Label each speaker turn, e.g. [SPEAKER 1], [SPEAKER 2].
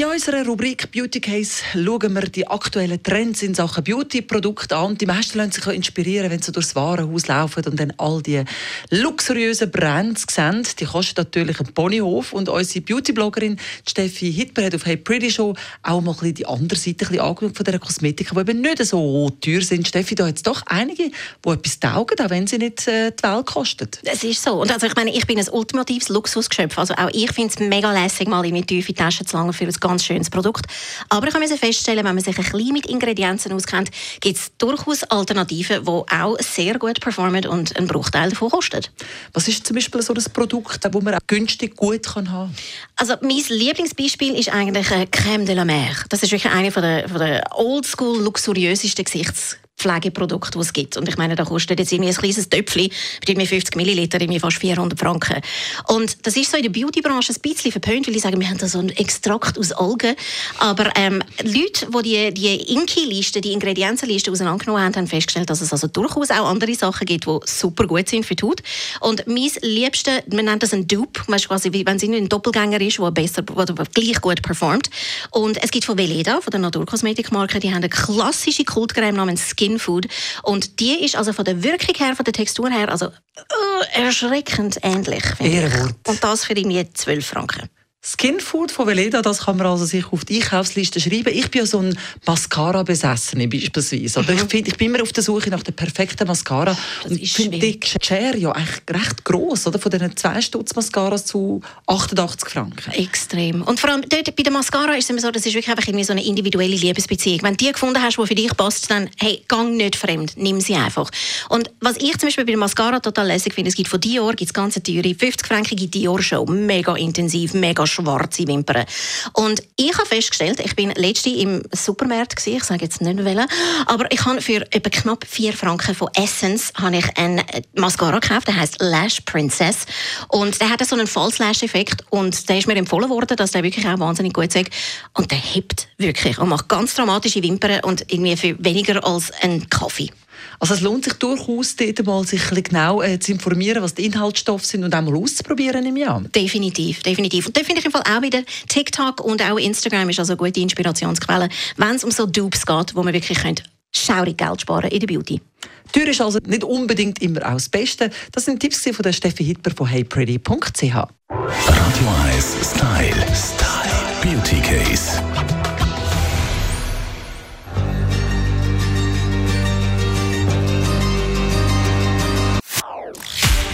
[SPEAKER 1] In unserer Rubrik Beauty Case schauen wir die aktuellen Trends in Sachen Beauty-Produkte an. Die meisten lassen sich inspirieren, wenn sie durchs Warenhaus laufen und dann all die luxuriösen Brands sehen. Die kosten natürlich einen Ponyhof. Und unsere Beauty-Bloggerin Steffi Hitler hat auf Hey Pretty Show auch mal die andere Seite angeschaut von dieser Kosmetika, die eben nicht so teuer sind. Steffi, da hat es doch einige, die etwas taugen, auch wenn sie nicht äh, die Welt kosten.
[SPEAKER 2] Es ist so. Und also ich meine, ich bin ein ultimatives Luxusgeschöpf. Also auch ich finde es mega lässig, mal in meine tiefe Tasche zu langen für ein ganz schönes Produkt. Aber ich muss feststellen, wenn man sich ein bisschen mit Ingredienzen auskennt, gibt es durchaus Alternativen, die auch sehr gut performen und einen Bruchteil davon kosten.
[SPEAKER 1] Was ist zum Beispiel so ein Produkt, das man auch günstig gut kann haben
[SPEAKER 2] Also mein Lieblingsbeispiel ist eigentlich Crème de la Mer. Das ist wirklich eine der, der oldschool luxuriösesten Gesichts Pflegeprodukte, die es gibt. Und ich meine, da kostet jetzt irgendwie ein kleines Töpfchen, mit 50 Milliliter, irgendwie fast 400 Franken. Und das ist so in der Beautybranche ein bisschen verpönt, weil ich sage, wir haben da so einen Extrakt aus Algen. Aber ähm, Leute, die die, die Inki-Liste, die Ingredienzenliste auseinandergenommen haben, haben festgestellt, dass es also durchaus auch andere Sachen gibt, die super gut sind für die Haut. Und mein Liebste, man nennt das ein Dupe, weißt, quasi, wenn es ein Doppelgänger ist, der besser, wo gleich gut performt. Und es gibt von Veleda, von der Naturkosmetikmarke, die haben eine klassische Kultcreme namens Skin Food. Und die ist also von der Wirkung her, von der Textur her, also uh, erschreckend ähnlich. Und das für irgendwie 12 Franken.
[SPEAKER 1] Skinfood von Veleda, das kann man also sich auf die Einkaufsliste schreiben. Ich bin ja so ein Mascara-Besessene beispielsweise. Oder ich, find, ich bin immer auf der Suche nach der perfekten Mascara. Das und finde die Share ja eigentlich recht gross, oder? Von diesen 2 Stutz Mascaras zu 88 Franken.
[SPEAKER 2] Extrem. Und vor allem dort bei der Mascara ist es immer so, das ist wirklich einfach irgendwie so eine individuelle Liebesbeziehung. Wenn du die gefunden hast, die für dich passt, dann hey, gang nicht fremd, nimm sie einfach. Und was ich zum Beispiel bei der Mascara total lässig finde, es gibt von Dior gibt's ganz teure 50-fränkige Dior-Show, mega intensiv, mega schwarze Wimpern. Und ich habe festgestellt, ich bin letzte im Supermarkt gewesen, ich sage jetzt nicht welchen, aber ich habe für etwa knapp 4 Franken von Essence habe ich einen Mascara gekauft, der heißt Lash Princess und der hat so einen False Lash Effekt und der ist mir empfohlen worden, dass der wirklich auch wahnsinnig gut ist und der hebt wirklich und macht ganz dramatische Wimpern und irgendwie für weniger als einen Kaffee.
[SPEAKER 1] Also es lohnt sich durchaus, dort mal sich genau äh, zu informieren, was die Inhaltsstoffe sind und auch mal auszuprobieren im Jahr.
[SPEAKER 2] Definitiv, definitiv. Und da finde ich im Fall auch wieder TikTok und auch Instagram ist also eine gute Inspirationsquelle, wenn es um so Dupes geht, wo man wirklich könnte schaurig Geld sparen in der Beauty.
[SPEAKER 1] Teuer ist also nicht unbedingt immer auch das Beste. Das sind Tipps von der Steffi Hitler von heypretty.ch. Radio